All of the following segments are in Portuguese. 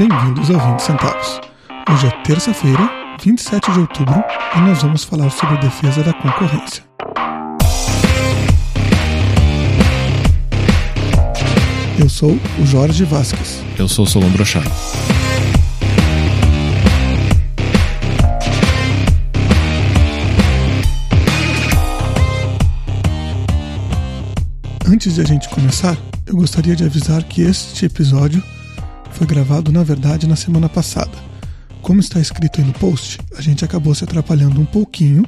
Bem-vindos ao 20 Centavos. Hoje é terça-feira, 27 de outubro, e nós vamos falar sobre defesa da concorrência. Eu sou o Jorge Vasques. Eu sou o Solon Brochard. Antes de a gente começar, eu gostaria de avisar que este episódio foi gravado, na verdade, na semana passada. Como está escrito aí no post, a gente acabou se atrapalhando um pouquinho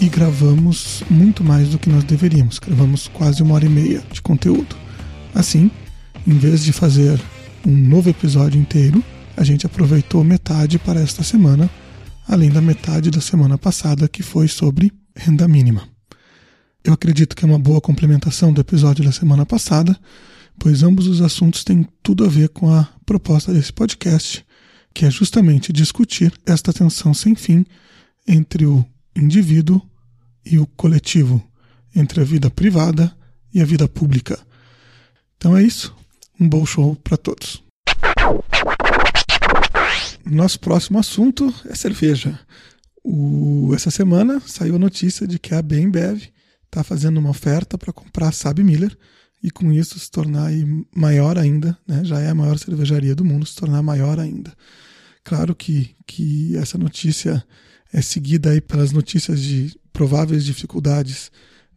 e gravamos muito mais do que nós deveríamos. Gravamos quase uma hora e meia de conteúdo. Assim, em vez de fazer um novo episódio inteiro, a gente aproveitou metade para esta semana, além da metade da semana passada, que foi sobre renda mínima. Eu acredito que é uma boa complementação do episódio da semana passada, pois ambos os assuntos têm tudo a ver com a proposta desse podcast, que é justamente discutir esta tensão sem fim entre o indivíduo e o coletivo, entre a vida privada e a vida pública. Então é isso. Um bom show para todos. Nosso próximo assunto é cerveja. O, essa semana saiu a notícia de que a Bembev está fazendo uma oferta para comprar a Sabe Miller e com isso se tornar maior ainda, né? já é a maior cervejaria do mundo, se tornar maior ainda. Claro que, que essa notícia é seguida aí pelas notícias de prováveis dificuldades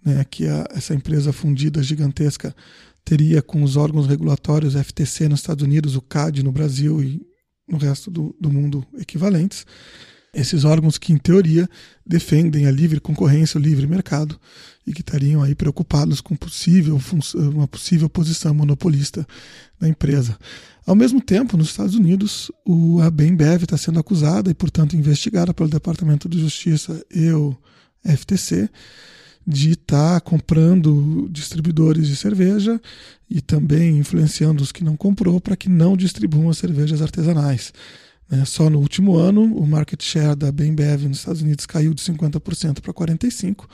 né, que a, essa empresa fundida gigantesca teria com os órgãos regulatórios FTC nos Estados Unidos, o CAD no Brasil e no resto do, do mundo equivalentes. Esses órgãos que, em teoria, defendem a livre concorrência, o livre mercado, e que estariam aí preocupados com possível, uma possível posição monopolista da empresa. Ao mesmo tempo, nos Estados Unidos, o, a Bembev está sendo acusada e, portanto, investigada pelo Departamento de Justiça e o FTC de estar tá comprando distribuidores de cerveja e também influenciando os que não comprou para que não distribuam as cervejas artesanais. Né? Só no último ano, o market share da Bembev nos Estados Unidos caiu de 50% para 45%,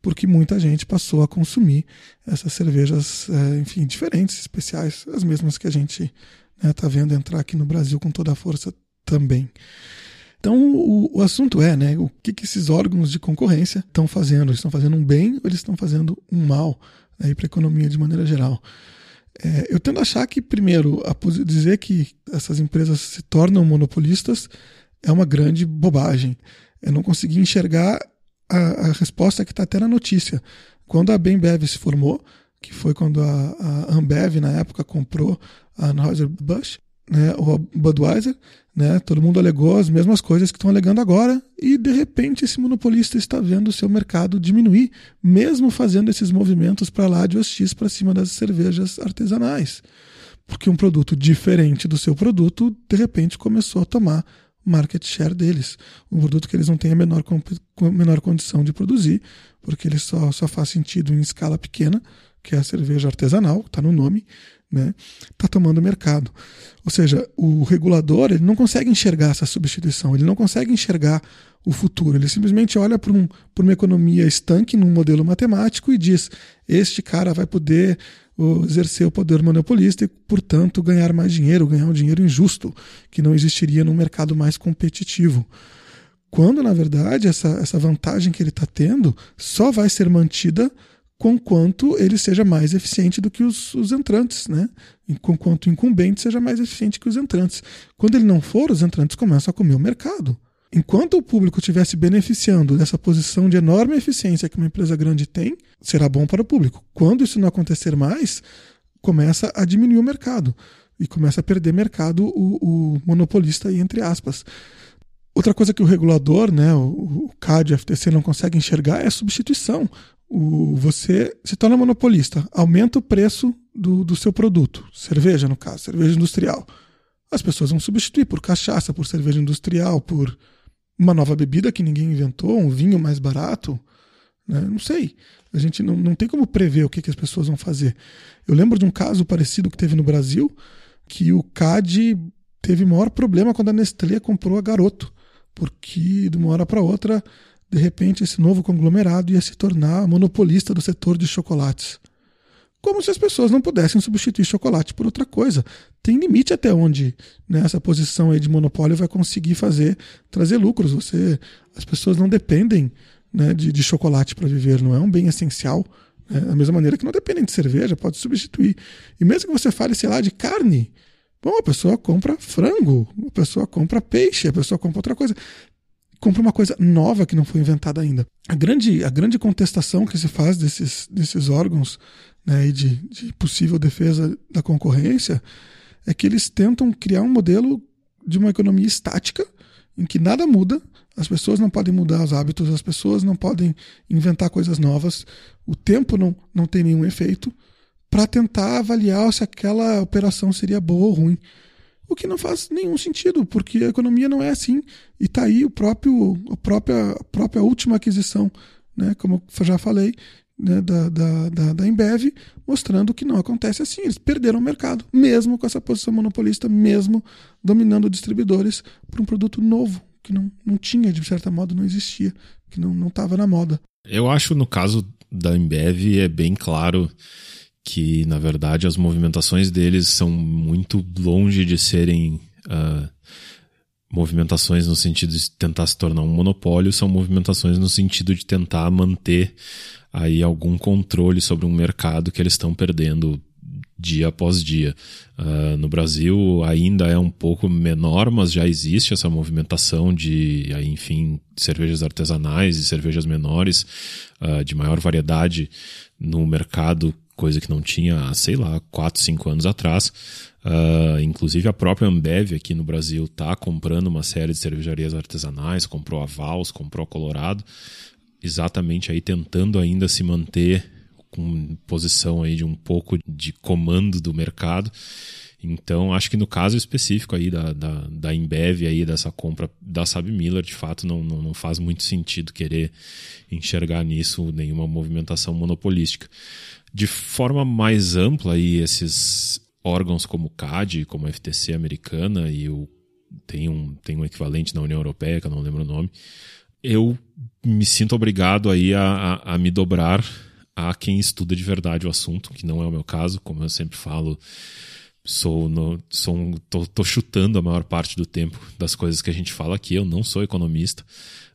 porque muita gente passou a consumir essas cervejas, é, enfim, diferentes, especiais, as mesmas que a gente está né, tá vendo entrar aqui no Brasil com toda a força também. Então, o, o, assunto é, né, o que, que esses órgãos de concorrência estão fazendo? Eles estão fazendo um bem ou eles estão fazendo um mal né, para a economia de maneira geral? É, eu tendo a achar que, primeiro, dizer que essas empresas se tornam monopolistas é uma grande bobagem. Eu não consegui enxergar a, a resposta que está até na notícia. Quando a Bembev se formou, que foi quando a, a Ambev, na época, comprou a Anheuser-Busch, né, o Budweiser, né, todo mundo alegou as mesmas coisas que estão alegando agora e de repente esse monopolista está vendo o seu mercado diminuir, mesmo fazendo esses movimentos para lá de OX para cima das cervejas artesanais. Porque um produto diferente do seu produto, de repente começou a tomar market share deles. Um produto que eles não têm a menor, menor condição de produzir, porque ele só, só faz sentido em escala pequena, que é a cerveja artesanal, está no nome, né, está tomando mercado. Ou seja, o regulador ele não consegue enxergar essa substituição, ele não consegue enxergar o futuro. Ele simplesmente olha para um, uma economia estanque num modelo matemático e diz: este cara vai poder exercer o poder monopolista e, portanto, ganhar mais dinheiro, ganhar um dinheiro injusto, que não existiria num mercado mais competitivo. Quando, na verdade, essa, essa vantagem que ele está tendo só vai ser mantida conquanto ele seja mais eficiente do que os, os entrantes, né? Conquanto o incumbente seja mais eficiente que os entrantes. Quando ele não for, os entrantes começam a comer o mercado. Enquanto o público estivesse beneficiando dessa posição de enorme eficiência que uma empresa grande tem, será bom para o público. Quando isso não acontecer mais, começa a diminuir o mercado e começa a perder mercado o, o monopolista aí, entre aspas. Outra coisa que o regulador, né, o CAD e o FTC não consegue enxergar é a substituição o, você se torna monopolista, aumenta o preço do, do seu produto, cerveja no caso, cerveja industrial. As pessoas vão substituir por cachaça, por cerveja industrial, por uma nova bebida que ninguém inventou, um vinho mais barato. Né? Não sei. A gente não, não tem como prever o que, que as pessoas vão fazer. Eu lembro de um caso parecido que teve no Brasil, que o CAD teve maior problema quando a Nestlé comprou a Garoto, porque de uma hora para outra de repente esse novo conglomerado ia se tornar monopolista do setor de chocolates. como se as pessoas não pudessem substituir chocolate por outra coisa. Tem limite até onde né, essa posição aí de monopólio vai conseguir fazer trazer lucros. Você, as pessoas não dependem né, de, de chocolate para viver, não é um bem essencial. Né, da mesma maneira que não dependem de cerveja, pode substituir. E mesmo que você fale, sei lá, de carne, bom, a pessoa compra frango, a pessoa compra peixe, a pessoa compra outra coisa compra uma coisa nova que não foi inventada ainda. A grande, a grande contestação que se faz desses, desses órgãos né, e de, de possível defesa da concorrência, é que eles tentam criar um modelo de uma economia estática em que nada muda, as pessoas não podem mudar os hábitos, as pessoas não podem inventar coisas novas, o tempo não, não tem nenhum efeito, para tentar avaliar se aquela operação seria boa ou ruim. O que não faz nenhum sentido, porque a economia não é assim. E está aí o próprio, a, própria, a própria última aquisição, né, como eu já falei, né, da, da, da, da Embev, mostrando que não acontece assim. Eles perderam o mercado, mesmo com essa posição monopolista, mesmo dominando distribuidores por um produto novo, que não, não tinha, de certa modo, não existia, que não estava na moda. Eu acho, no caso da Embev, é bem claro que, na verdade, as movimentações deles são muito longe de serem. Uh, movimentações no sentido de tentar se tornar um monopólio, são movimentações no sentido de tentar manter aí algum controle sobre um mercado que eles estão perdendo dia após dia. Uh, no Brasil ainda é um pouco menor, mas já existe essa movimentação de, enfim, cervejas artesanais e cervejas menores uh, de maior variedade no mercado, coisa que não tinha, sei lá, 4, 5 anos atrás. Uh, inclusive a própria Ambev aqui no Brasil está comprando uma série de cervejarias artesanais, comprou a Vals, comprou a Colorado exatamente aí tentando ainda se manter com posição aí de um pouco de comando do mercado. Então, acho que no caso específico aí da, da, da Embev, aí, dessa compra da Sabe Miller, de fato não, não, não faz muito sentido querer enxergar nisso nenhuma movimentação monopolística. De forma mais ampla, aí, esses órgãos como o CAD, como a FTC americana e o, tem, um, tem um equivalente na União Europeia, que eu não lembro o nome, eu me sinto obrigado aí a, a, a, me dobrar a quem estuda de verdade o assunto, que não é o meu caso, como eu sempre falo, sou, no, sou tô, tô, chutando a maior parte do tempo das coisas que a gente fala aqui. Eu não sou economista.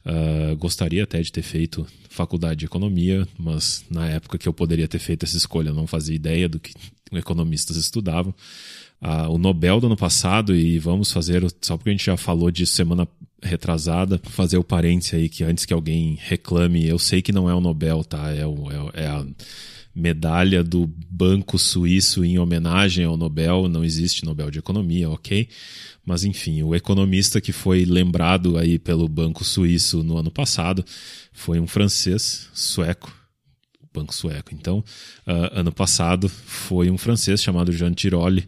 Uh, gostaria até de ter feito faculdade de economia, mas na época que eu poderia ter feito essa escolha, eu não fazia ideia do que economistas estudavam. Uh, o Nobel do ano passado, e vamos fazer, só porque a gente já falou disso semana retrasada, fazer o parênteses aí que antes que alguém reclame, eu sei que não é o Nobel, tá? É, o, é, é a medalha do Banco Suíço em homenagem ao Nobel, não existe Nobel de Economia, ok? Mas enfim, o economista que foi lembrado aí pelo Banco Suíço no ano passado foi um francês sueco, Banco Sueco. Então, uh, ano passado foi um francês chamado Jean Tirole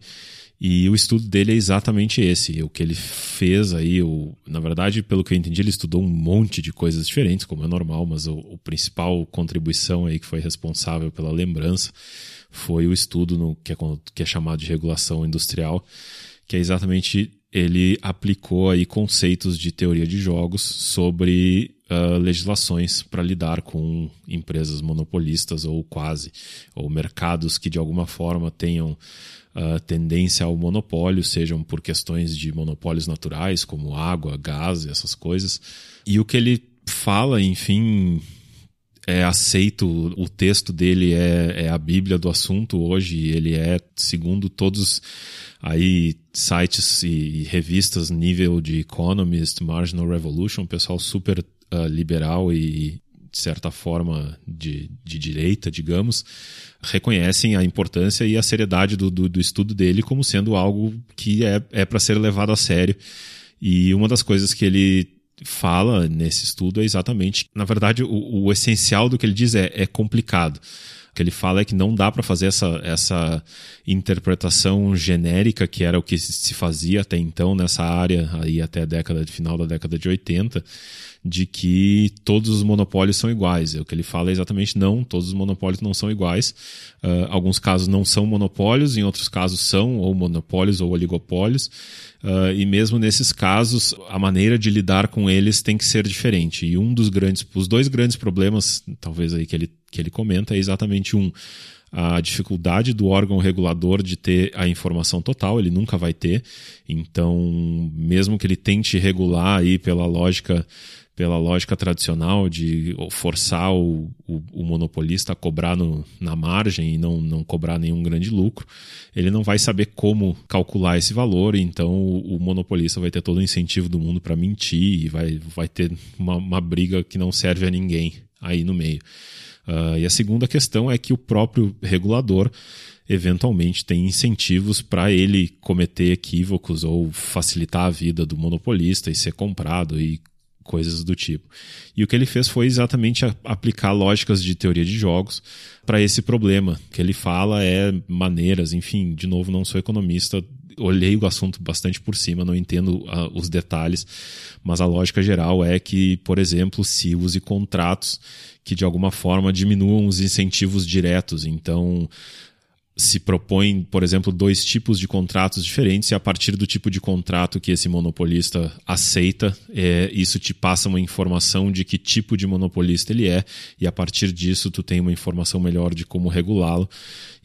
e o estudo dele é exatamente esse. O que ele fez aí, o, na verdade, pelo que eu entendi, ele estudou um monte de coisas diferentes, como é normal, mas o, o principal contribuição aí que foi responsável pela lembrança foi o estudo no que é, que é chamado de regulação industrial, que é exatamente ele aplicou aí conceitos de teoria de jogos sobre uh, legislações para lidar com empresas monopolistas ou quase, ou mercados que de alguma forma tenham uh, tendência ao monopólio, sejam por questões de monopólios naturais, como água, gás, essas coisas. E o que ele fala, enfim, é aceito, o texto dele é, é a bíblia do assunto hoje, ele é, segundo todos aí sites e, revistas nível de Economist, Marginal Revolution, pessoal super uh, liberal e de certa forma de, de direita, digamos, reconhecem a importância e a seriedade do, do, do estudo dele como sendo algo que é, é para ser levado a sério. E uma das coisas que ele fala nesse estudo é exatamente, na verdade, o, o essencial do que ele diz é, é complicado. Que ele fala é que não dá para fazer essa, essa interpretação genérica que era o que se fazia até então nessa área, aí até a década, final da década de 80, de que todos os monopólios são iguais. O que ele fala é exatamente não, todos os monopólios não são iguais. Uh, alguns casos não são monopólios, em outros casos são ou monopólios ou oligopólios. Uh, e mesmo nesses casos, a maneira de lidar com eles tem que ser diferente. E um dos grandes, os dois grandes problemas, talvez aí que ele, que ele comenta, é exatamente um a dificuldade do órgão regulador de ter a informação total, ele nunca vai ter. Então, mesmo que ele tente regular aí pela lógica pela lógica tradicional de forçar o, o, o monopolista a cobrar no, na margem e não, não cobrar nenhum grande lucro, ele não vai saber como calcular esse valor, então o, o monopolista vai ter todo o incentivo do mundo para mentir e vai, vai ter uma, uma briga que não serve a ninguém aí no meio. Uh, e a segunda questão é que o próprio regulador eventualmente tem incentivos para ele cometer equívocos ou facilitar a vida do monopolista e ser comprado e coisas do tipo. E o que ele fez foi exatamente aplicar lógicas de teoria de jogos para esse problema. O que ele fala é maneiras, enfim, de novo, não sou economista, olhei o assunto bastante por cima, não entendo uh, os detalhes, mas a lógica geral é que, por exemplo, se use contratos que de alguma forma diminuam os incentivos diretos. Então, se propõe, por exemplo, dois tipos de contratos diferentes e a partir do tipo de contrato que esse monopolista aceita, é, isso te passa uma informação de que tipo de monopolista ele é e a partir disso tu tem uma informação melhor de como regulá-lo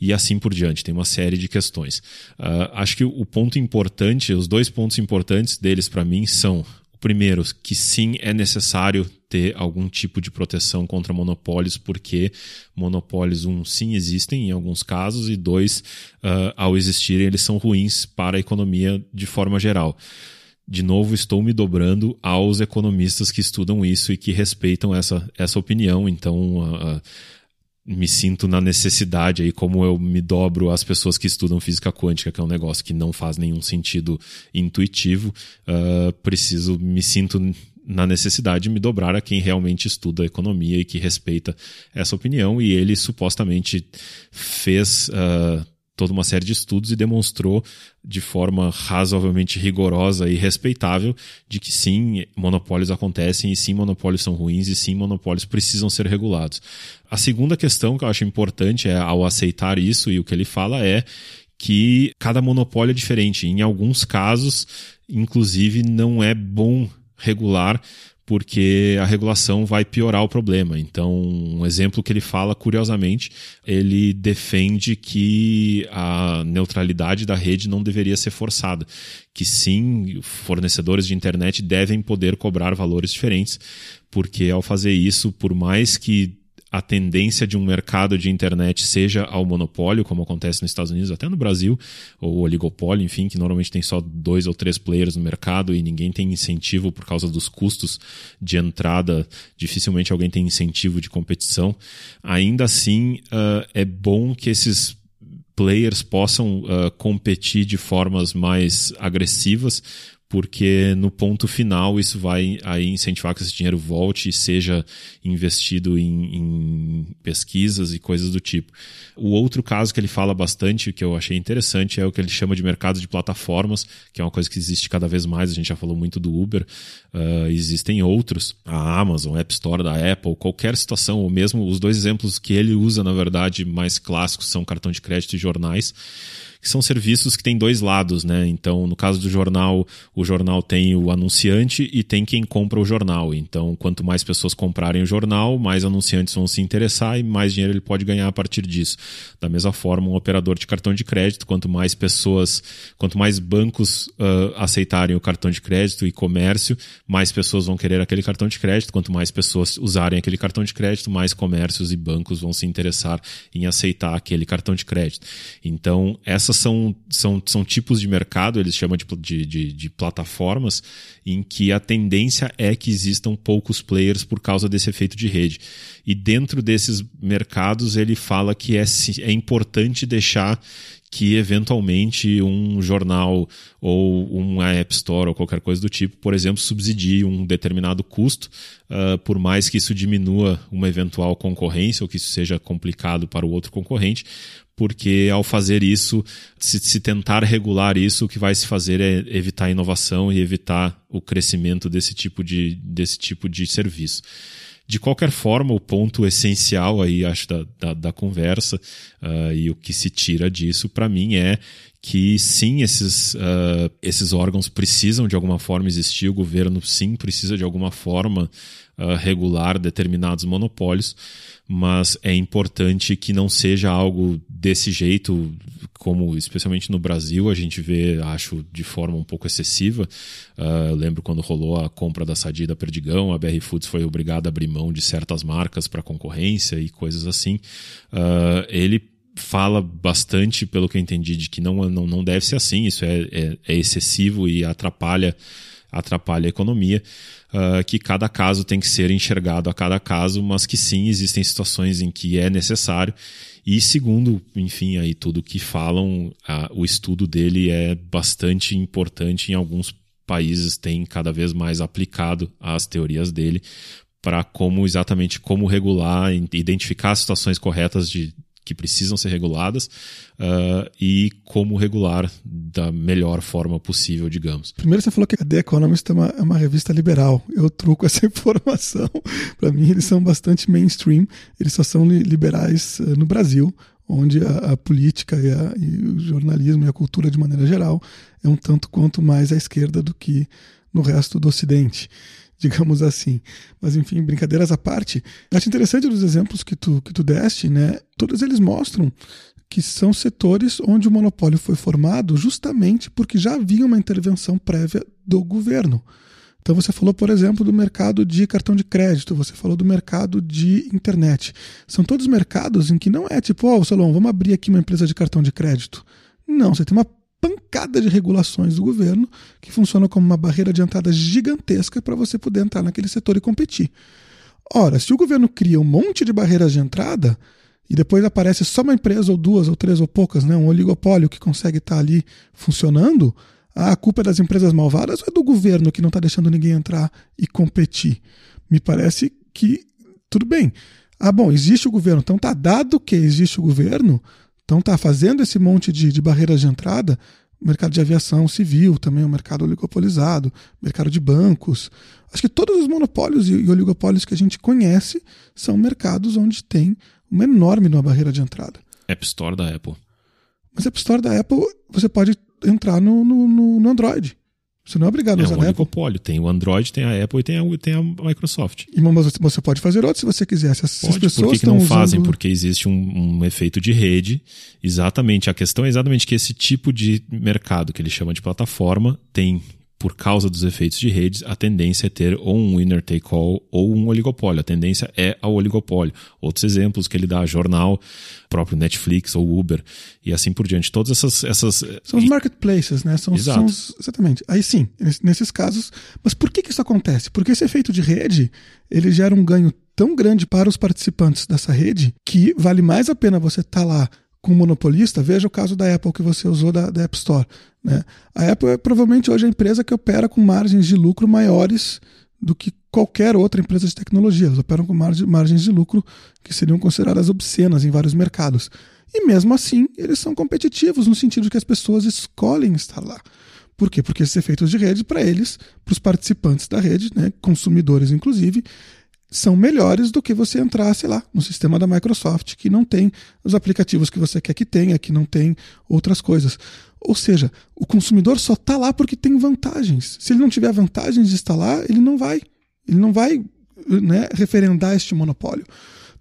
e assim por diante. Tem uma série de questões. Uh, acho que o ponto importante, os dois pontos importantes deles para mim são primeiro, que sim é necessário ter algum tipo de proteção contra monopólios, porque monopólios, um, sim existem em alguns casos, e dois, uh, ao existirem, eles são ruins para a economia de forma geral. De novo, estou me dobrando aos economistas que estudam isso e que respeitam essa, essa opinião, então. Uh, me sinto na necessidade aí, como eu me dobro às pessoas que estudam física quântica, que é um negócio que não faz nenhum sentido intuitivo, uh, preciso, me sinto na necessidade de me dobrar a quem realmente estuda economia e que respeita essa opinião, e ele supostamente fez. Uh, toda uma série de estudos e demonstrou de forma razoavelmente rigorosa e respeitável de que sim, monopólios acontecem e sim, monopólios são ruins e sim, monopólios precisam ser regulados. A segunda questão que eu acho importante é ao aceitar isso e o que ele fala é que cada monopólio é diferente. Em alguns casos, inclusive, não é bom regular porque a regulação vai piorar o problema. Então, um exemplo que ele fala, curiosamente, ele defende que a neutralidade da rede não deveria ser forçada, que sim, fornecedores de internet devem poder cobrar valores diferentes, porque ao fazer isso, por mais que a tendência de um mercado de internet seja ao monopólio, como acontece nos Estados Unidos, até no Brasil, ou oligopólio, enfim, que normalmente tem só dois ou três players no mercado e ninguém tem incentivo por causa dos custos de entrada, dificilmente alguém tem incentivo de competição. Ainda assim, uh, é bom que esses players possam uh, competir de formas mais agressivas, porque no ponto final isso vai aí incentivar que esse dinheiro volte e seja investido em, em, pesquisas e coisas do tipo. O outro caso que ele fala bastante, que eu achei interessante, é o que ele chama de mercado de plataformas, que é uma coisa que existe cada vez mais. A gente já falou muito do Uber, uh, existem outros, a Amazon, a App Store da Apple, qualquer situação, ou mesmo os dois exemplos que ele usa, na verdade, mais clássicos são cartão de crédito e jornais que são serviços que têm dois lados, né? Então, no caso do jornal, o jornal tem o anunciante e tem quem compra o jornal. Então, quanto mais pessoas comprarem o jornal, mais anunciantes vão se interessar e mais dinheiro ele pode ganhar a partir disso. Da mesma forma, um operador de cartão de crédito, quanto mais pessoas, quanto mais bancos uh, aceitarem o cartão de crédito e comércio, mais pessoas vão querer aquele cartão de crédito. Quanto mais pessoas usarem aquele cartão de crédito, mais comércios e bancos vão se interessar em aceitar aquele cartão de crédito. Então, essa essas são, são, são tipos de mercado, eles chamam de, de, de, de plataformas, em que a tendência é que existam poucos players por causa desse efeito de rede. E dentro desses mercados, ele fala que é, é importante deixar que eventualmente um jornal ou uma App Store ou qualquer coisa do tipo, por exemplo, subsidie um determinado custo, uh, por mais que isso diminua uma eventual concorrência ou que isso seja complicado para o outro concorrente, porque ao fazer isso, se, se, tentar regular isso, o que vai se fazer é evitar a inovação e evitar o crescimento desse tipo de, desse tipo de serviço. De qualquer forma, o ponto essencial aí, acho, da, da, da conversa uh, e o que se tira disso, para mim, é que sim, esses, uh, esses órgãos precisam de alguma forma existir, o governo sim precisa de alguma forma uh, regular determinados monopólios, mas é importante que não seja algo desse jeito, como especialmente no Brasil a gente vê, acho, de forma um pouco excessiva. Uh, lembro quando rolou a compra da Sadia da Perdigão, a BR Foods foi obrigada a abrir mão de certas marcas para concorrência e coisas assim. Uh, ele fala bastante, pelo que eu entendi, de que não, não, não deve ser assim, isso é, é, é excessivo e atrapalha atrapalha a economia, uh, que cada caso tem que ser enxergado a cada caso, mas que sim, existem situações em que é necessário. E segundo, enfim, aí tudo que falam, uh, o estudo dele é bastante importante em alguns países tem cada vez mais aplicado as teorias dele para como exatamente como regular, identificar as situações corretas de que precisam ser reguladas uh, e como regular da melhor forma possível, digamos. Primeiro você falou que a The Economist é uma, é uma revista liberal. Eu truco essa informação. Para mim, eles são bastante mainstream. Eles só são liberais uh, no Brasil, onde a, a política e, a, e o jornalismo e a cultura de maneira geral é um tanto quanto mais à esquerda do que no resto do Ocidente digamos assim. Mas enfim, brincadeiras à parte, acho interessante dos exemplos que tu, que tu deste, né? Todos eles mostram que são setores onde o monopólio foi formado justamente porque já havia uma intervenção prévia do governo. Então você falou, por exemplo, do mercado de cartão de crédito, você falou do mercado de internet. São todos mercados em que não é tipo, ó, oh, Salom, vamos abrir aqui uma empresa de cartão de crédito. Não, você tem uma pancada de regulações do governo que funciona como uma barreira de entrada gigantesca para você poder entrar naquele setor e competir. Ora, se o governo cria um monte de barreiras de entrada e depois aparece só uma empresa ou duas ou três ou poucas, né, um oligopólio que consegue estar tá ali funcionando, a culpa é das empresas malvadas ou é do governo que não está deixando ninguém entrar e competir? Me parece que tudo bem. Ah, bom, existe o governo, então tá dado que existe o governo, então está fazendo esse monte de, de barreiras de entrada, o mercado de aviação civil também é um mercado oligopolizado, mercado de bancos. Acho que todos os monopólios e oligopólios que a gente conhece são mercados onde tem uma enorme uma barreira de entrada. App Store da Apple. Mas App Store da Apple você pode entrar no, no, no Android. Você não é obrigado a usar é um oligopólio. Tem o Android, tem a Apple e tem a, tem a Microsoft. E, mas você pode fazer outro se você quiser. Se as pode, pessoas por que, que não fazem? Porque existe um, um, efeito de rede. Exatamente. A questão é exatamente que esse tipo de mercado que ele chama de plataforma tem por causa dos efeitos de redes, a tendência é ter ou um winner take all ou um oligopólio. A tendência é ao oligopólio. Outros exemplos que ele dá, jornal, próprio Netflix ou Uber e assim por diante. Todas essas. essas são os marketplaces, né? São, Exato. São os, exatamente. Aí sim, nesses casos. Mas por que, que isso acontece? Porque esse efeito de rede ele gera um ganho tão grande para os participantes dessa rede que vale mais a pena você estar tá lá com um monopolista, veja o caso da Apple que você usou da, da App Store. Né? A Apple é provavelmente hoje a empresa que opera com margens de lucro maiores do que qualquer outra empresa de tecnologia. Eles operam com margens de lucro que seriam consideradas obscenas em vários mercados. E mesmo assim, eles são competitivos no sentido de que as pessoas escolhem estar lá. Por quê? Porque esses efeitos de rede, para eles, para os participantes da rede, né, consumidores inclusive, são melhores do que você entrar, sei lá, no sistema da Microsoft, que não tem os aplicativos que você quer que tenha, que não tem outras coisas. Ou seja, o consumidor só está lá porque tem vantagens. Se ele não tiver vantagens de estar lá, ele não vai. Ele não vai né, referendar este monopólio.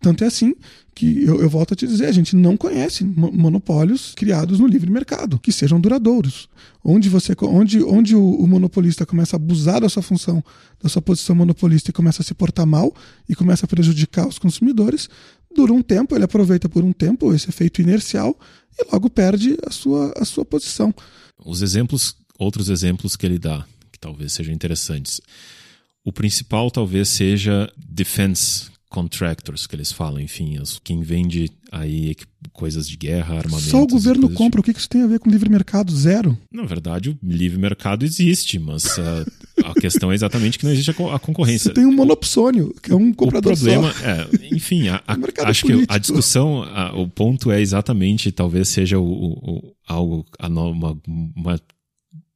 Tanto é assim que eu, eu, volto a te dizer, a gente não conhece monopólios criados no livre mercado que sejam duradouros. Onde você, onde, onde o, o, monopolista começa a abusar da sua função, da sua posição monopolista e começa a se portar mal e começa a prejudicar os consumidores, dura um tempo, ele aproveita por um tempo esse efeito inercial e logo perde a sua, a sua posição. Os exemplos, outros exemplos que ele dá, que talvez sejam interessantes. O principal talvez seja defense contractors que eles falam, enfim, quem vende aí coisas de guerra, armamentos. Só o governo compra, o que isso tem a ver com livre mercado? Zero. Na verdade, o livre mercado existe, mas uh, a questão é exatamente que não existe a, concorrência. Você tem um monopsônio, que é um comprador o problema só. É, enfim, a, a, acho político. que a discussão, o ponto é exatamente, talvez seja o, o algo, uma, uma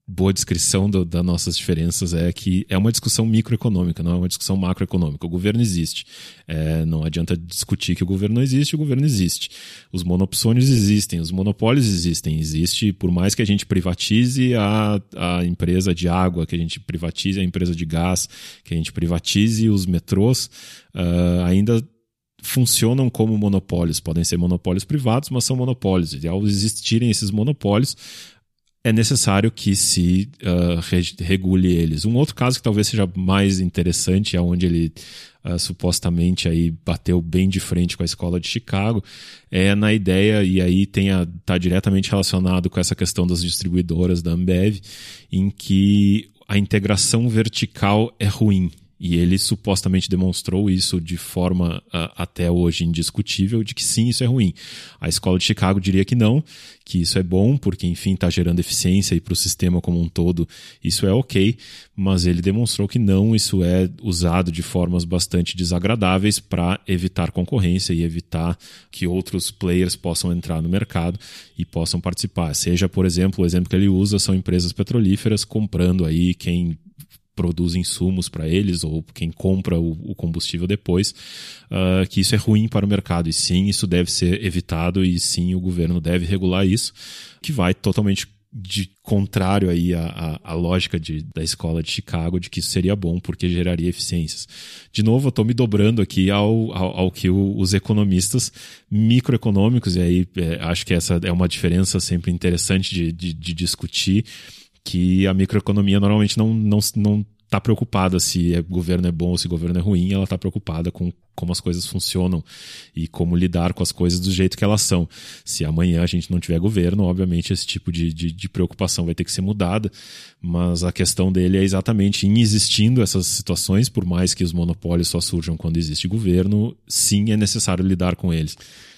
boa descrição das nossas diferenças é que é uma discussão microeconômica, não é uma discussão macroeconômica. O governo existe. É, não adianta discutir que o governo não existe, o governo existe. Os monopsônios existem, os monopólios existem. Existe, por mais que a gente privatize a, a empresa de água, que a gente privatize a empresa de gás, que a gente privatize os metrôs, uh, ainda funcionam como monopólios. Podem ser monopólios privados, mas são monopólios. E ao existirem esses monopólios, é necessário que se uh, regule eles. Um outro caso que talvez seja mais interessante, é onde ele uh, supostamente aí bateu bem de frente com a escola de Chicago, é na ideia, e aí está diretamente relacionado com essa questão das distribuidoras da Ambev, em que a integração vertical é ruim. E ele supostamente demonstrou isso de forma uh, até hoje indiscutível, de que sim, isso é ruim. A escola de Chicago diria que não, que isso é bom, porque enfim está gerando eficiência e para o sistema como um todo isso é ok, mas ele demonstrou que não, isso é usado de formas bastante desagradáveis para evitar concorrência e evitar que outros players possam entrar no mercado e possam participar. Seja, por exemplo, o exemplo que ele usa são empresas petrolíferas comprando aí quem produz insumos para eles ou quem compra o, o combustível depois, uh, que isso é ruim para o mercado. E sim, isso deve ser evitado e sim, o governo deve regular isso, que vai totalmente de contrário aí à, à, à lógica de, da escola de Chicago de que isso seria bom porque geraria eficiências. De novo, eu estou me dobrando aqui ao, ao, ao que o, os economistas microeconômicos, e aí é, acho que essa é uma diferença sempre interessante de, de, de discutir, que a microeconomia normalmente não não não está preocupada se o governo é bom ou se o governo é ruim, ela está preocupada com como as coisas funcionam e como lidar com as coisas do jeito que elas são. Se amanhã a gente não tiver governo, obviamente esse tipo de, de, de preocupação vai ter que ser mudada, mas a questão dele é exatamente em existindo essas situações, por mais que os monopólios só surjam quando existe governo, sim é necessário lidar com eles.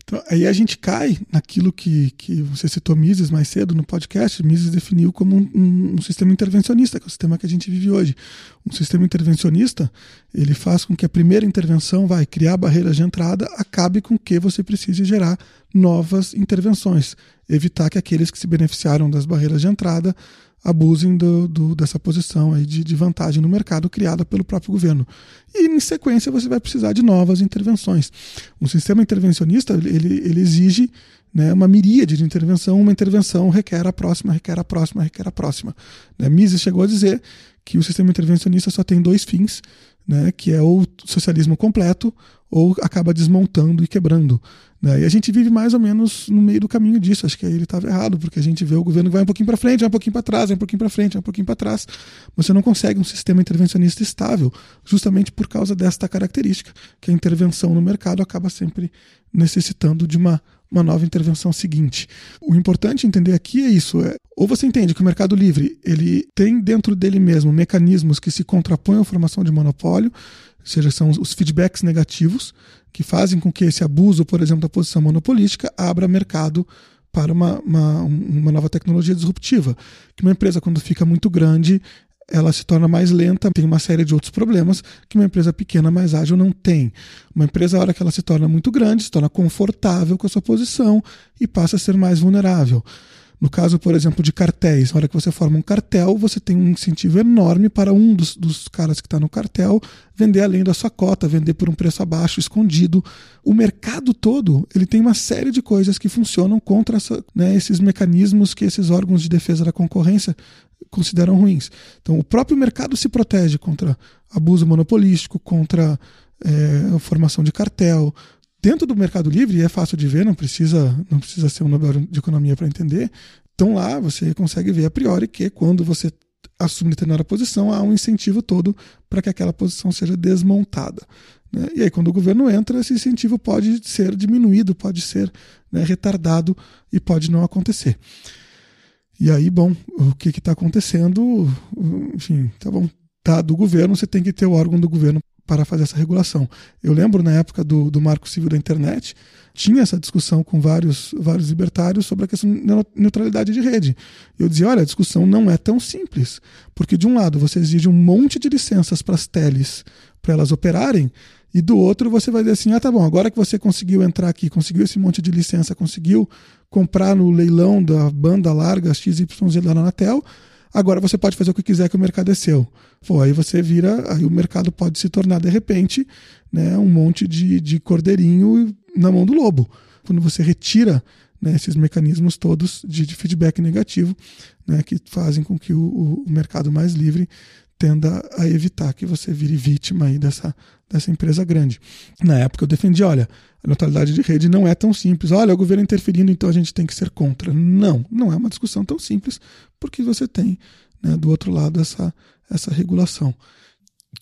Então, aí a gente cai naquilo que, que você citou Mises mais cedo no podcast. Mises definiu como um, um, um, sistema intervencionista, que é o sistema que a gente vive hoje. Um sistema intervencionista, ele faz com que a primeira intervenção vai criar barreiras de entrada, acabe com que você precise gerar novas intervenções, evitar que aqueles que se beneficiaram das barreiras de entrada abusem do, do, dessa posição aí de, de, vantagem no mercado criada pelo próprio governo. E, em sequência, você vai precisar de novas intervenções. Um sistema intervencionista ele, ele exige né, uma miríade de intervenção, uma intervenção requer a próxima, requer a próxima, requer a próxima. Né, Mises chegou a dizer que o sistema intervencionista só tem dois fins, né, que é ou socialismo completo ou acaba desmontando e quebrando. Né? E a gente vive mais ou menos no meio do caminho disso. Acho que aí ele estava errado, porque a gente vê o governo que vai um pouquinho para frente, vai um pouquinho para trás, vai um pouquinho para frente, vai um pouquinho para trás. Você não consegue um sistema intervencionista estável, justamente por causa desta característica, que a intervenção no mercado acaba sempre necessitando de uma uma nova intervenção seguinte. O importante entender aqui é isso, é, ou você entende que o mercado livre ele tem dentro dele mesmo mecanismos que se contrapõem à formação de monopólio, ou seja, são os feedbacks negativos que fazem com que esse abuso, por exemplo, da posição monopolística abra mercado para uma, uma, uma nova tecnologia disruptiva. Que uma empresa, quando fica muito grande, ela se torna mais lenta, tem uma série de outros problemas que uma empresa pequena, mais ágil, não tem. Uma empresa, a hora que ela se torna muito grande, se torna confortável com a sua posição e passa a ser mais vulnerável. No caso, por exemplo, de cartéis, na hora que você forma um cartel, você tem um incentivo enorme para um dos, dos caras que está no cartel vender além da sua cota, vender por um preço abaixo, escondido. O mercado todo ele tem uma série de coisas que funcionam contra essa, né, esses mecanismos que esses órgãos de defesa da concorrência consideram ruins. Então, o próprio mercado se protege contra abuso monopolístico, contra é, formação de cartel. Dentro do Mercado Livre, é fácil de ver, não precisa, não precisa ser um Nobel de Economia para entender. Então, lá você consegue ver a priori que quando você assume determinada posição, há um incentivo todo para que aquela posição seja desmontada. Né? E aí, quando o governo entra, esse incentivo pode ser diminuído, pode ser né, retardado e pode não acontecer. E aí, bom, o que está acontecendo? Enfim, tá bom. Tá do governo, você tem que ter o órgão do governo para fazer essa regulação. Eu lembro na época do, do Marco Civil da Internet, tinha essa discussão com vários, vários libertários sobre a questão da neutralidade de rede. Eu dizia: olha, a discussão não é tão simples, porque de um lado você exige um monte de licenças para as teles para elas operarem, e do outro você vai dizer assim: ah, tá bom, agora que você conseguiu entrar aqui, conseguiu esse monte de licença, conseguiu comprar no leilão da banda larga XYZ da Anatel, Agora você pode fazer o que quiser que o mercado é seu. Pô, aí você vira, aí o mercado pode se tornar de repente né, um monte de, de cordeirinho na mão do lobo. Quando você retira né, esses mecanismos todos de, de feedback negativo né, que fazem com que o, o, mercado mais livre tenda a evitar que você vire vítima aí dessa, dessa empresa grande. Na época eu defendi, olha, a neutralidade de rede não é tão simples. Olha, o governo interferindo, então a gente tem que ser contra. Não, não é uma discussão tão simples, porque você tem né, do outro lado essa, essa regulação.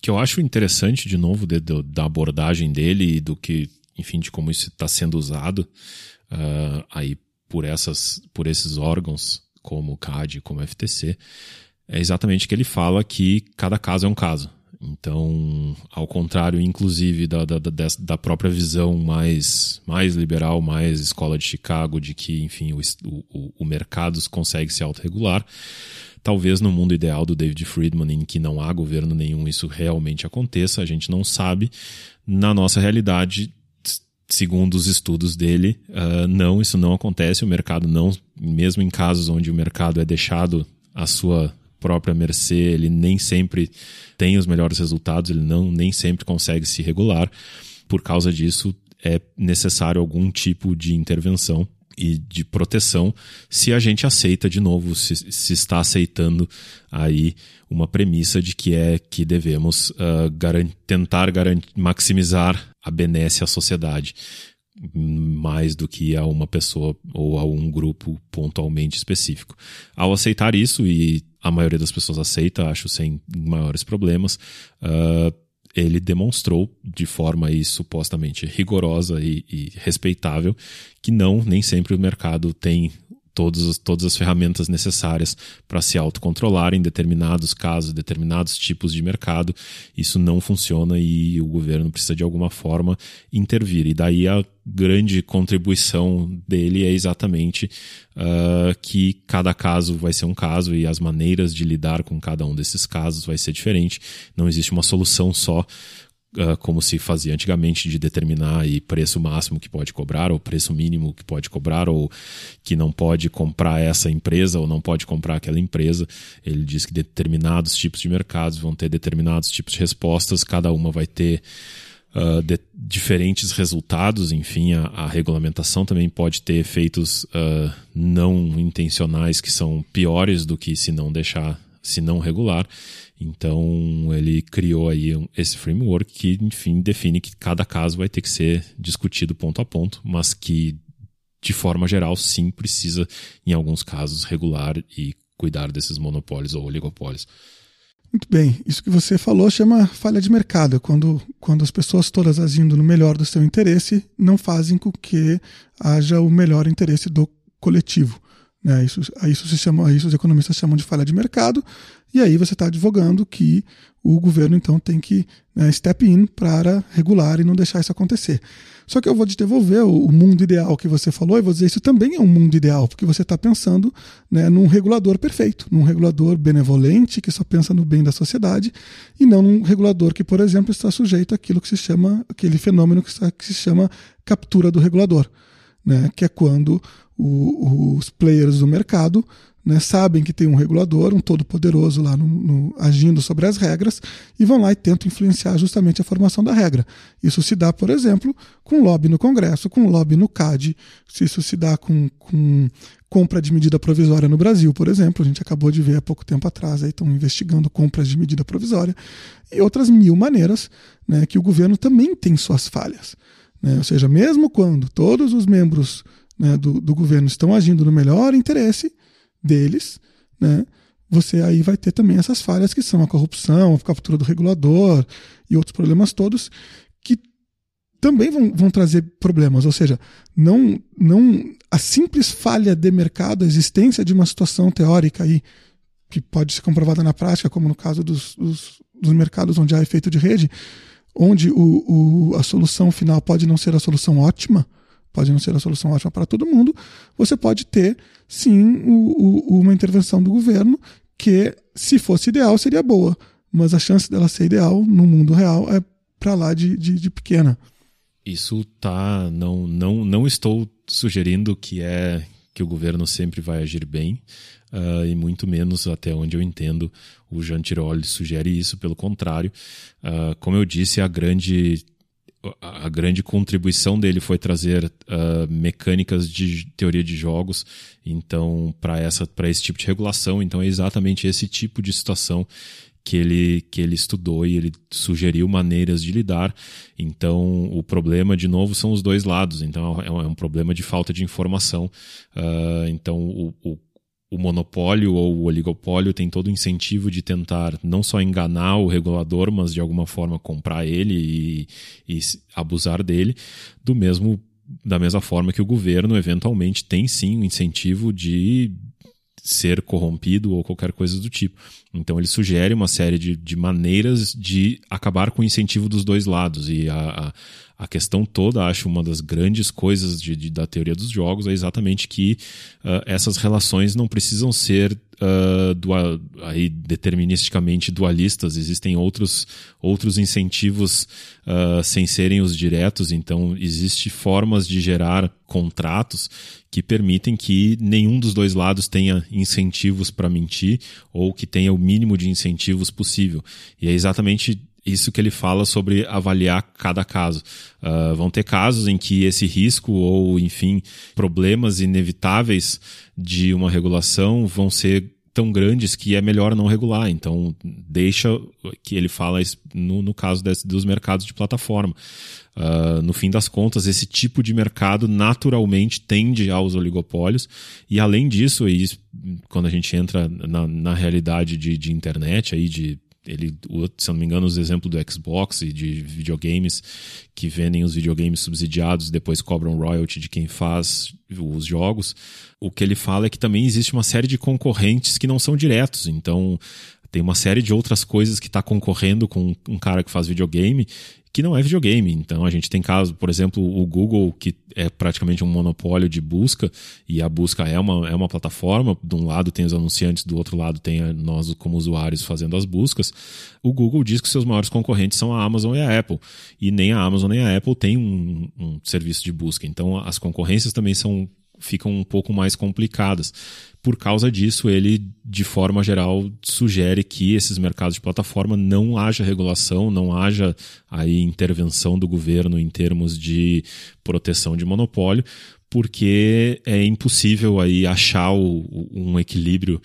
Que eu acho interessante, de novo, de, de, da abordagem dele e do que, enfim, de como isso está sendo usado uh, aí por, essas, por esses órgãos, como o CAD, como o FTC, é exatamente que ele fala que cada caso é um caso. Então, ao contrário, inclusive, da, da, da, própria visão mais, mais liberal, mais escola de Chicago, de que, enfim, o, o, o mercado consegue se autorregular, talvez no mundo ideal do David Friedman, em que não há governo nenhum, isso realmente aconteça, a gente não sabe. Na nossa realidade, segundo os estudos dele, uh, não, isso não acontece. O mercado não, mesmo em casos onde o mercado é deixado à sua própria mercê, ele nem sempre tem os melhores resultados, ele não nem sempre consegue se regular. Por causa disso, é necessário algum tipo de intervenção e de proteção se a gente aceita de novo, se, se está aceitando aí uma premissa de que é que devemos uh, garant, tentar garant, maximizar a benesse à sociedade mais do que a uma pessoa ou a um grupo pontualmente específico. Ao aceitar isso, e a maioria das pessoas aceita, acho sem maiores problemas, uh, ele demonstrou de forma aí, supostamente rigorosa e, e respeitável que não, nem sempre o mercado tem todos, todas as ferramentas necessárias para se autocontrolar em determinados casos, determinados tipos de mercado. Isso não funciona e o governo precisa de alguma forma intervir. E daí a grande contribuição dele é exatamente uh, que cada caso vai ser um caso e as maneiras de lidar com cada um desses casos vai ser diferente. Não existe uma solução só uh, como se fazia antigamente, de determinar aí preço máximo que pode cobrar, ou preço mínimo que pode cobrar, ou que não pode comprar essa empresa ou não pode comprar aquela empresa. Ele diz que determinados tipos de mercados vão ter determinados tipos de respostas, cada uma vai ter Uh, de diferentes resultados, enfim, a, a, regulamentação também pode ter efeitos uh, não intencionais que são piores do que se não deixar, se não regular. Então ele criou aí esse framework que, enfim, define que cada caso vai ter que ser discutido ponto a ponto, mas que de forma geral sim precisa, em alguns casos, regular e cuidar desses monopólios ou oligopólios. Muito bem, isso que você falou chama falha de mercado, quando, quando as pessoas todas agindo no melhor do seu interesse não fazem com que haja o melhor interesse do coletivo. Né? Isso, isso se chama, isso os economistas chamam de falha de mercado, e aí você está advogando que o governo então tem que né, step in para regular e não deixar isso acontecer. Só que eu vou te devolver o, o, mundo ideal que você falou e vou dizer isso também é um mundo ideal, porque você está pensando né, num regulador perfeito, num regulador benevolente que só pensa no bem da sociedade e não num regulador que, por exemplo, está sujeito àquilo que se chama, aquele fenômeno que, está, que se chama captura do regulador, né, que é quando o, os players do mercado né, sabem que tem um regulador, um todo-poderoso lá no, no, agindo sobre as regras e vão lá e tentam influenciar justamente a formação da regra. Isso se dá, por exemplo, com lobby no Congresso, com lobby no CAD, isso se dá com, com compra de medida provisória no Brasil, por exemplo. A gente acabou de ver há pouco tempo atrás, estão investigando compras de medida provisória e outras mil maneiras né, que o governo também tem suas falhas. Né? Ou seja, mesmo quando todos os membros né, do, do governo estão agindo no melhor interesse, deles, né? Você aí vai ter também essas falhas que são a corrupção, a captura do regulador e outros problemas todos que também vão, vão trazer problemas. Ou seja, não, não a simples falha de mercado, a existência de uma situação teórica aí que pode ser comprovada na prática, como no caso dos, dos, dos mercados onde há efeito de rede, onde o, o, a solução final pode não ser a solução ótima, pode não ser a solução ótima para todo mundo, você pode ter, sim, o, o, uma intervenção do governo que, se fosse ideal, seria boa. Mas a chance dela ser ideal no mundo real é para lá de, de, de, pequena. Isso tá. Não, não, não estou sugerindo que é que o governo sempre vai agir bem, uh, e muito menos, até onde eu entendo, o Jean Tirole sugere isso, pelo contrário. Uh, como eu disse, a grande a grande contribuição dele foi trazer uh, mecânicas de teoria de jogos então para essa para esse tipo de regulação então é exatamente esse tipo de situação que ele, que ele estudou e ele sugeriu maneiras de lidar. Então, o problema, de novo, são os dois lados. Então, é um, é problema de falta de informação. Uh, então, o, o, o, monopólio ou o oligopólio tem todo o incentivo de tentar não só enganar o regulador, mas de alguma forma comprar ele e, e abusar dele, do mesmo da mesma forma que o governo eventualmente tem sim um incentivo de ser corrompido ou qualquer coisa do tipo. Então ele sugere uma série de, de maneiras de acabar com o incentivo dos dois lados. E a, a, a questão toda, acho, uma das grandes coisas de, de, da teoria dos jogos é exatamente que uh, essas relações não precisam ser uh, dual, aí, deterministicamente dualistas. Existem outros, outros incentivos uh, sem serem os diretos. Então, existem formas de gerar contratos que permitem que nenhum dos dois lados tenha incentivos para mentir ou que tenha o mínimo de incentivos possível. E é exatamente isso que ele fala sobre avaliar cada caso. Uh, vão ter casos em que esse risco ou, enfim, problemas inevitáveis de uma regulação vão ser tão grandes que é melhor não regular. Então, deixa que ele fala no, no caso desse, dos mercados de plataforma. Uh, no fim das contas, esse tipo de mercado naturalmente tende aos oligopólios, e além disso, e isso, quando a gente entra na, na realidade de, de internet, aí de ele, se eu não me engano, os exemplos do Xbox e de videogames que vendem os videogames subsidiados e depois cobram royalty de quem faz os jogos. O que ele fala é que também existe uma série de concorrentes que não são diretos. Então, tem uma série de outras coisas que está concorrendo com um cara que faz videogame que não é videogame. Então a gente tem casos, por exemplo, o Google, que é praticamente um monopólio de busca, e a busca é uma, é uma plataforma. De um lado tem os anunciantes, do outro lado tem nós, como usuários, fazendo as buscas. O Google diz que seus maiores concorrentes são a Amazon e a Apple. E nem a Amazon nem a Apple têm um, um serviço de busca. Então as concorrências também são ficam um pouco mais complicadas. Por causa disso, ele, de forma geral, sugere que esses mercados de plataforma não haja regulação, não haja aí intervenção do governo em termos de proteção de monopólio, porque é impossível aí achar o, um equilíbrio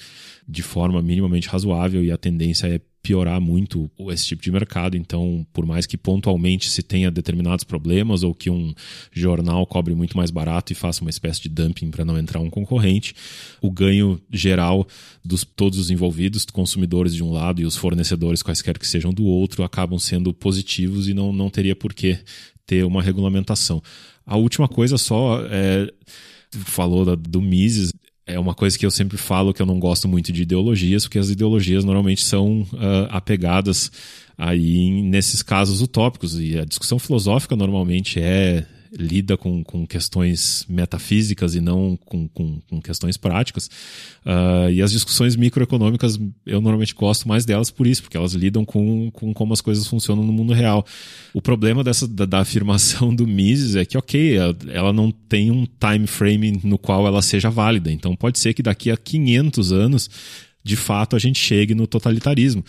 de forma minimamente razoável e a tendência é piorar muito esse tipo de mercado. Então, por mais que pontualmente se tenha determinados problemas ou que um jornal cobre muito mais barato e faça uma espécie de dumping para não entrar um concorrente, o ganho geral dos todos os envolvidos, consumidores de um lado e os fornecedores quaisquer que sejam do outro, acabam sendo positivos e não, não teria por que ter uma regulamentação. A última coisa só é falou do Mises, é uma coisa que eu sempre falo que eu não gosto muito de ideologias, porque as ideologias normalmente são uh, apegadas aí nesses casos utópicos. E a discussão filosófica normalmente é lida com, com questões metafísicas e não com, com, com questões práticas. Uh, e as discussões microeconômicas, eu normalmente gosto mais delas por isso, porque elas lidam com, com como as coisas funcionam no mundo real. O problema dessa, da, da afirmação do Mises é que, ok, ela não tem um time frame no qual ela seja válida. Então pode ser que daqui a 500 anos de fato a gente chegue no totalitarismo.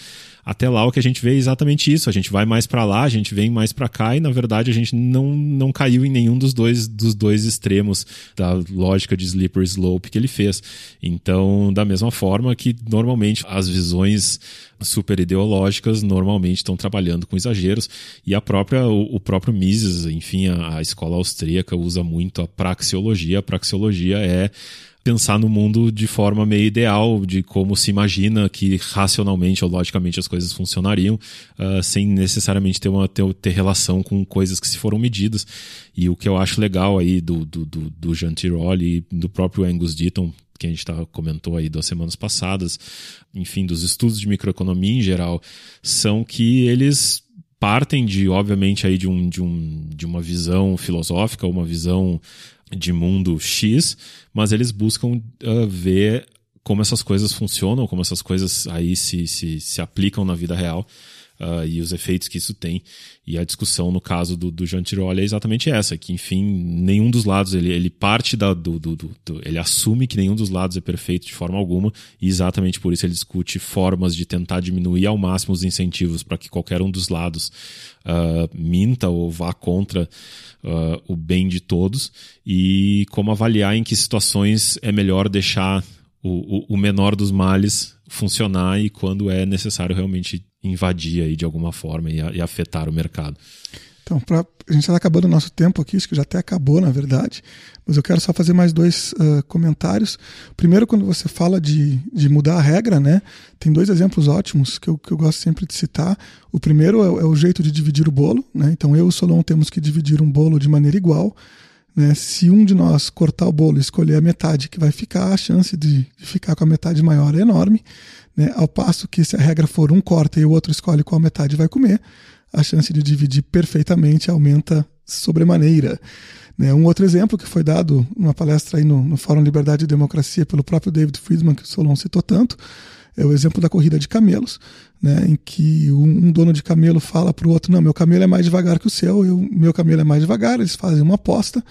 Até lá o que a gente vê é exatamente isso, a gente vai mais para lá, a gente vem mais para cá e na verdade a gente não, não caiu em nenhum dos dois dos dois extremos da lógica de slippery slope que ele fez. Então, da mesma forma que normalmente as visões super ideológicas normalmente estão trabalhando com exageros e a própria o, o próprio Mises, enfim, a, a escola austríaca usa muito a praxeologia. A praxeologia é pensar no mundo de forma meio ideal, de como se imagina que racionalmente ou logicamente as coisas funcionariam, uh, sem necessariamente ter, uma, ter, ter, relação com coisas que se foram medidas. E o que eu acho legal aí do, do, do, do Jean Tirole e do próprio Angus Deaton, que a gente tá, comentou aí duas semanas passadas, enfim, dos estudos de microeconomia em geral, são que eles partem de, obviamente, aí de, um, de, um, de uma visão filosófica, uma visão de mundo X, mas eles buscam uh, ver como essas coisas funcionam, como essas coisas aí se, se, se aplicam na vida real. Uh, e os efeitos que isso tem. E a discussão no caso do, do Jean Tirole é exatamente essa, que enfim, nenhum dos lados, ele, ele parte da, do, do, do, ele assume que nenhum dos lados é perfeito de forma alguma, e exatamente por isso ele discute formas de tentar diminuir ao máximo os incentivos para que qualquer um dos lados uh, minta ou vá contra uh, o bem de todos, e como avaliar em que situações é melhor deixar o, o, menor dos males funcionar e quando é necessário realmente invadir aí de alguma forma e, e afetar o mercado. Então, pra, a gente está acabando o nosso tempo aqui, acho que já até acabou, na verdade, mas eu quero só fazer mais dois uh, comentários. Primeiro, quando você fala de, de mudar a regra, né, tem dois exemplos ótimos que eu, que eu gosto sempre de citar. O primeiro é, é o jeito de dividir o bolo, né, então eu e o Solon temos que dividir um bolo de maneira igual. Né? Se um de nós cortar o bolo e escolher a metade que vai ficar, a chance de, de ficar com a metade maior é enorme. Né? Ao passo que se a regra for um corta e o outro escolhe qual metade vai comer, a chance de dividir perfeitamente aumenta sobremaneira. Né? Um outro exemplo que foi dado numa palestra aí no, no Fórum Liberdade e Democracia pelo próprio David Friedman, que o Solon citou tanto, é o exemplo da corrida de camelos, né, em que um, dono de camelo fala para o outro: Não, meu camelo é mais devagar que o seu, eu, meu camelo é mais devagar. Eles fazem uma aposta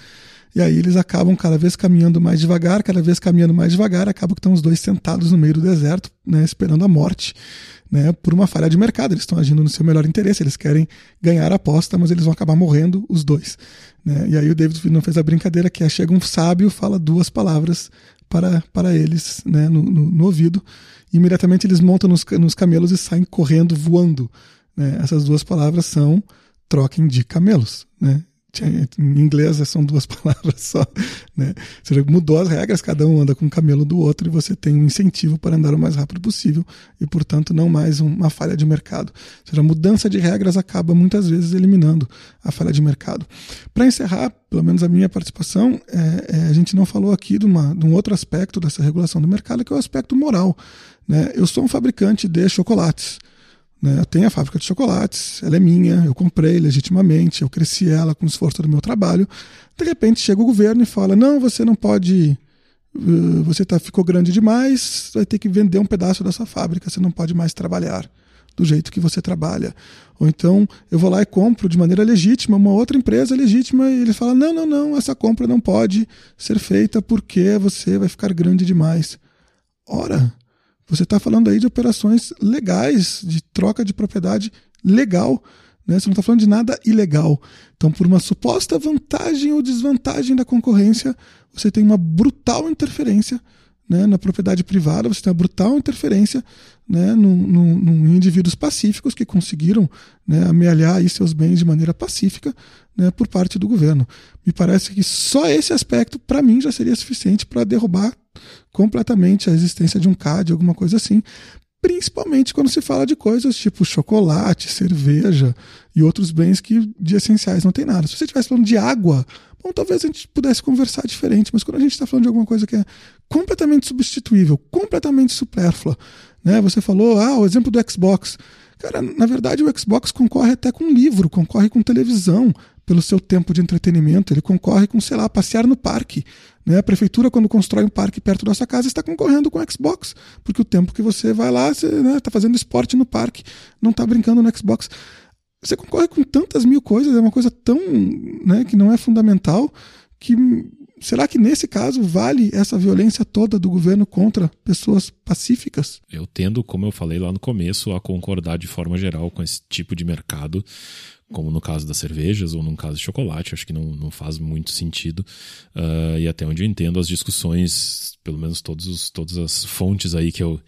e aí eles acabam cada vez caminhando mais devagar, cada vez caminhando mais devagar, acabam que estão os dois sentados no meio do deserto, né, esperando a morte. Né, por uma falha de mercado, eles estão agindo no seu melhor interesse, eles querem ganhar a aposta, mas eles vão acabar morrendo os dois. Né? E aí o David não fez a brincadeira que é, chega um sábio, fala duas palavras para, para eles né, no, no, no ouvido, e imediatamente eles montam nos, nos camelos e saem correndo, voando. Né? Essas duas palavras são troquem de camelos. Né? Em inglês são duas palavras só. Né? Ou seja, mudou as regras, cada um anda com o camelo do outro e você tem um incentivo para andar o mais rápido possível e, portanto, não mais uma falha de mercado. Ou seja, a mudança de regras acaba muitas vezes eliminando a falha de mercado. Para encerrar, pelo menos a minha participação, é, é, a gente não falou aqui de, uma, de um outro aspecto dessa regulação do mercado, que é o aspecto moral. Né? Eu sou um fabricante de chocolates. Né? Eu tenho a fábrica de chocolates, ela é minha, eu comprei legitimamente, eu cresci ela com o esforço do meu trabalho. De repente chega o governo e fala: não, você não pode, uh, você tá, ficou grande demais, vai ter que vender um pedaço da sua fábrica, você não pode mais trabalhar do jeito que você trabalha. Ou então eu vou lá e compro de maneira legítima uma outra empresa legítima e ele fala: não, não, não, essa compra não pode ser feita porque você vai ficar grande demais. Ora, você está falando aí de operações legais, de troca de propriedade legal. Né? Você não está falando de nada ilegal. Então, por uma suposta vantagem ou desvantagem da concorrência, você tem uma brutal interferência né, na propriedade privada, você tem uma brutal interferência né, em indivíduos pacíficos que conseguiram né, amealhar aí seus bens de maneira pacífica né, por parte do governo. Me parece que só esse aspecto, para mim, já seria suficiente para derrubar completamente a existência de um CAD, alguma coisa assim. Principalmente quando se fala de coisas tipo chocolate, cerveja e outros bens que de essenciais não tem nada. Se você estivesse falando de água, bom, talvez a gente pudesse conversar diferente, mas quando a gente está falando de alguma coisa que é completamente substituível, completamente supérflua, né? Você falou, ah, o exemplo do Xbox. Cara, na verdade o Xbox concorre até com livro, concorre com televisão, pelo seu tempo de entretenimento, ele concorre com, sei lá, passear no parque. Né? A prefeitura, quando constrói um parque perto da sua casa, está concorrendo com o Xbox, porque o tempo que você vai lá, você está né, tá fazendo esporte no parque, não está brincando no Xbox. Você concorre com tantas mil coisas, é uma coisa tão né, que não é fundamental, que será que nesse caso vale essa violência toda do governo contra pessoas pacíficas? Eu tendo, como eu falei lá no começo, a concordar de forma geral com esse tipo de mercado, como no caso das cervejas ou no caso de chocolate, acho que não, não faz muito sentido. Uh, e até onde eu entendo as discussões, pelo menos todos os, todas as fontes aí que eu,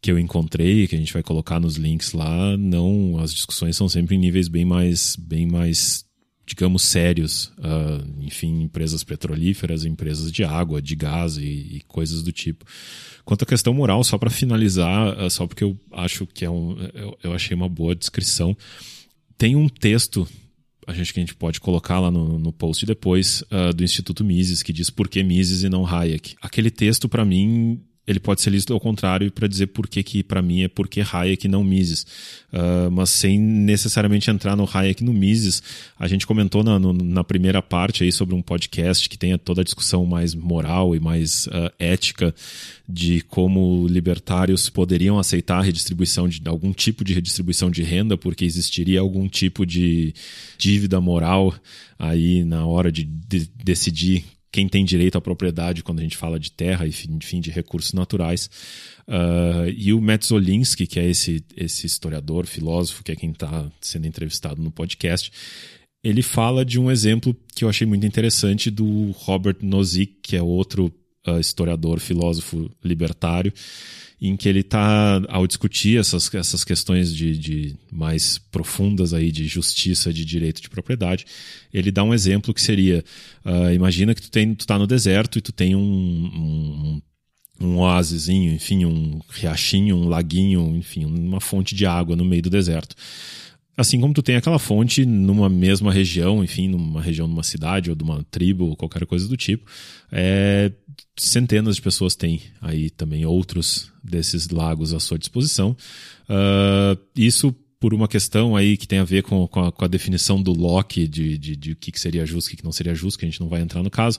que eu encontrei, que a gente vai colocar nos links lá, não, as discussões são sempre em níveis bem mais, bem mais digamos, sérios, uh, enfim, empresas petrolíferas, empresas de água, de gás e, e coisas do tipo. Quanto à questão moral, só para finalizar, uh, só porque eu acho que é um, eu, eu achei uma boa descrição, tem um texto a gente que a gente pode colocar lá no, no post depois uh, do Instituto Mises que diz por que Mises e não Hayek. Aquele texto para mim ele pode ser lido ao contrário para dizer por que, que para mim é porque Hayek não Mises. Uh, mas sem necessariamente entrar no Hayek no Mises, a gente comentou na, no, na primeira parte aí sobre um podcast que tenha toda a discussão mais moral e mais uh, ética de como libertários poderiam aceitar a redistribuição de algum tipo de redistribuição de renda, porque existiria algum tipo de dívida moral aí na hora de, de decidir quem tem direito à propriedade quando a gente fala de terra e enfim de recursos naturais. Uh, e o Matt Zolinsky, que é esse, esse historiador, filósofo, que é quem está sendo entrevistado no podcast, ele fala de um exemplo que eu achei muito interessante do Robert Nozick, que é outro uh, historiador, filósofo libertário, em que ele está, ao discutir essas, essas questões de, de, mais profundas aí de justiça, de direito de propriedade, ele dá um exemplo que seria, uh, imagina que tu, tem, tu tá no deserto e tu tem um, um, um oásisinho, enfim, um riachinho, um laguinho, enfim, uma fonte de água no meio do deserto. Assim como tu tem aquela fonte numa mesma região, enfim, numa região de uma cidade ou de uma tribo qualquer coisa do tipo, é, centenas de pessoas têm aí também outros desses lagos à sua disposição. Uh, isso por uma questão aí que tem a ver com, com, a, com a definição do Locke de, de, de, o que, que seria justo e o que não seria justo, que a gente não vai entrar no caso,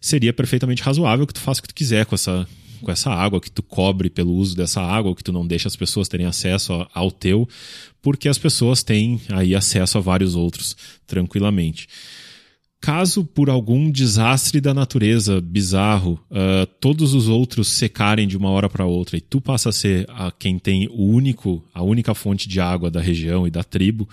seria perfeitamente razoável que tu faça o que tu quiser com essa, com essa água, que tu cobre pelo uso dessa água, que tu não deixa as pessoas terem acesso ao teu, porque as pessoas têm aí acesso a vários outros tranquilamente. Caso por algum desastre da natureza bizarro, uh, todos os outros secarem de uma hora para outra e tu passa a ser a quem tem o único, a única fonte de água da região e da tribo,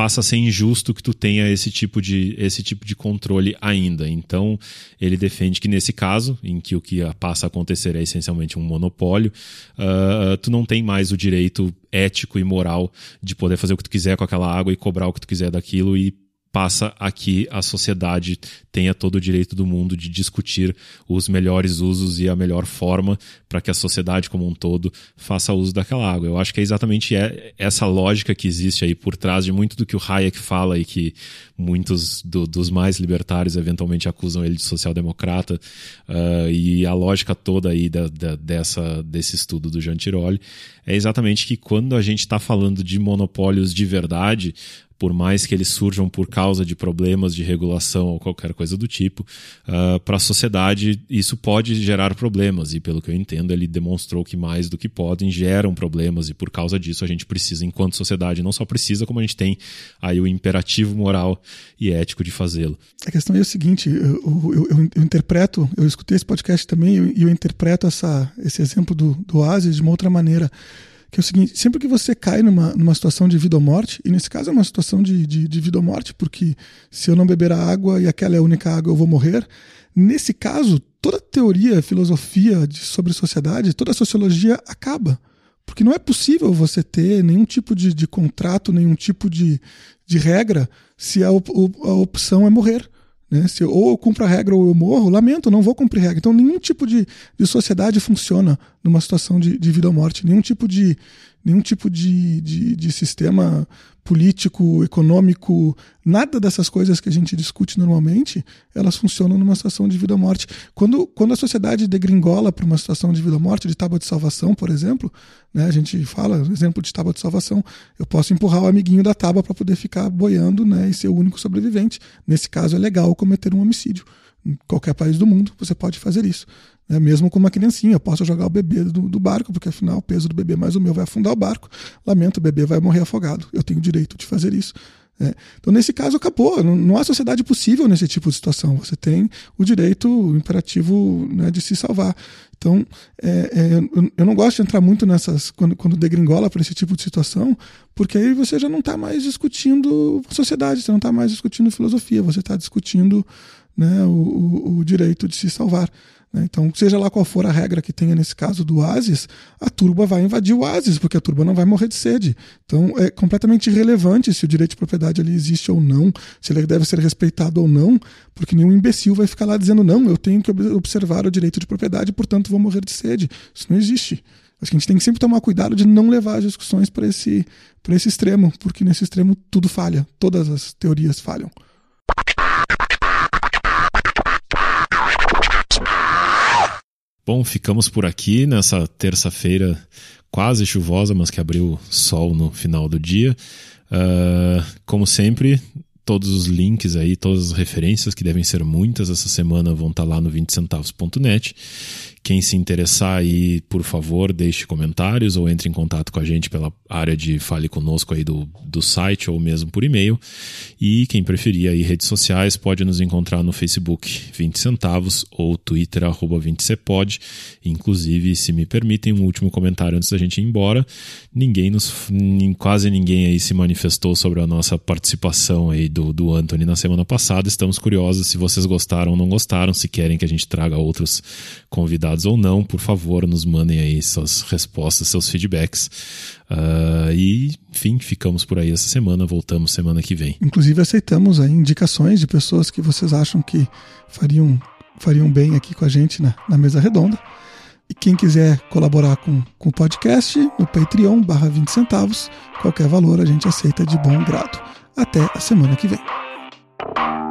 passa a ser injusto que tu tenha esse tipo de, esse tipo de controle ainda. Então, ele defende que nesse caso, em que o que passa a acontecer é essencialmente um monopólio, uh, tu não tem mais o direito ético e moral de poder fazer o que tu quiser com aquela água e cobrar o que tu quiser daquilo e passa a que a sociedade tenha todo o direito do mundo de discutir os melhores usos e a melhor forma para que a sociedade como um todo faça uso daquela água. Eu acho que é exatamente essa lógica que existe aí por trás de muito do que o Hayek fala e que muitos do, dos mais libertários eventualmente acusam ele de social-democrata uh, e a lógica toda aí da, da, dessa, desse estudo do Jean Tirole é exatamente que quando a gente está falando de monopólios de verdade, por mais que eles surjam por causa de problemas de regulação ou qualquer coisa do tipo, uh, para a sociedade isso pode gerar problemas. E pelo que eu entendo, ele demonstrou que mais do que podem geram problemas, e por causa disso a gente precisa, enquanto sociedade, não só precisa, como a gente tem aí o imperativo moral e ético de fazê-lo. A questão é o seguinte: eu, eu, eu, eu, interpreto, eu escutei esse podcast também, e eu, eu, interpreto essa, esse exemplo do, do Oasis de uma outra maneira que é o seguinte: sempre que você cai numa, numa situação de vida ou morte, e nesse caso é uma situação de, de, de vida ou morte, porque se eu não beber a água e aquela é a única água, eu vou morrer. Nesse caso, toda teoria, filosofia de, sobre sociedade, toda sociologia acaba. Porque não é possível você ter nenhum tipo de, de contrato, nenhum tipo de, de regra, se a, op, a opção é morrer. Né? Se eu, ou eu cumpro a regra ou eu morro, lamento, não vou cumprir regra. Então, nenhum tipo de, de sociedade funciona numa situação de, de vida ou morte. Nenhum tipo de, nenhum tipo de, de, de sistema político, econômico, nada dessas coisas que a gente discute normalmente, elas funcionam numa situação de vida ou morte. Quando, quando a sociedade degringola para uma situação de vida ou morte, de tábua de salvação, por exemplo, né, a gente fala, exemplo de tábua de salvação, eu posso empurrar o amiguinho da tábua para poder ficar boiando né, e ser o único sobrevivente. Nesse caso, é legal cometer um homicídio. Em qualquer país do mundo, você pode fazer isso. É mesmo com uma criancinha, eu posso jogar o bebê do, do, barco, porque afinal o peso do bebê mais o meu vai afundar o barco. Lamento, o bebê vai morrer afogado. Eu tenho o direito de fazer isso. É. Então, nesse caso, acabou. Não, não, há sociedade possível nesse tipo de situação. Você tem o direito o imperativo né, de se salvar. Então, é, é, eu, eu, não gosto de entrar muito nessas. Quando, quando degringola para esse tipo de situação, porque aí você já não está mais discutindo sociedade, você não está mais discutindo filosofia, você está discutindo né, o, o, direito de se salvar. Né? Então, seja lá qual for a regra que tenha nesse caso do oásis, a turba vai invadir o oásis, porque a turba não vai morrer de sede. Então, é completamente irrelevante se o direito de propriedade ali existe ou não, se ele deve ser respeitado ou não, porque nenhum imbecil vai ficar lá dizendo: não, eu tenho que observar o direito de propriedade, portanto vou morrer de sede. Isso não existe. Acho que a gente tem que sempre tomar cuidado de não levar as discussões para esse, esse extremo, porque nesse extremo tudo falha, todas as teorias falham. Bom, ficamos por aqui nessa terça-feira quase chuvosa, mas que abriu sol no final do dia. Uh, como sempre, todos os links aí, todas as referências, que devem ser muitas essa semana, vão estar lá no 20centavos.net. Quem se interessar aí, por favor, deixe comentários ou entre em contato com a gente pela área de Fale Conosco aí do, do site ou mesmo por e-mail. E quem preferir aí redes sociais pode nos encontrar no Facebook 20 centavos ou Twitter arroba 20cepod. Inclusive, se me permitem, um último comentário antes da gente ir embora. Ninguém nos, quase ninguém aí se manifestou sobre a nossa participação aí do, do Anthony na semana passada. Estamos curiosos se vocês gostaram ou não gostaram, se querem que a gente traga outros convidados ou não, por favor, nos mandem aí suas respostas, seus feedbacks. Uh, e, enfim, ficamos por aí essa semana, voltamos semana que vem. Inclusive, aceitamos aí indicações de pessoas que vocês acham que fariam, fariam bem aqui com a gente na, na mesa redonda. E quem quiser colaborar com, com o podcast, no Patreon, barra 20 centavos, qualquer valor a gente aceita de bom grado. Até a semana que vem.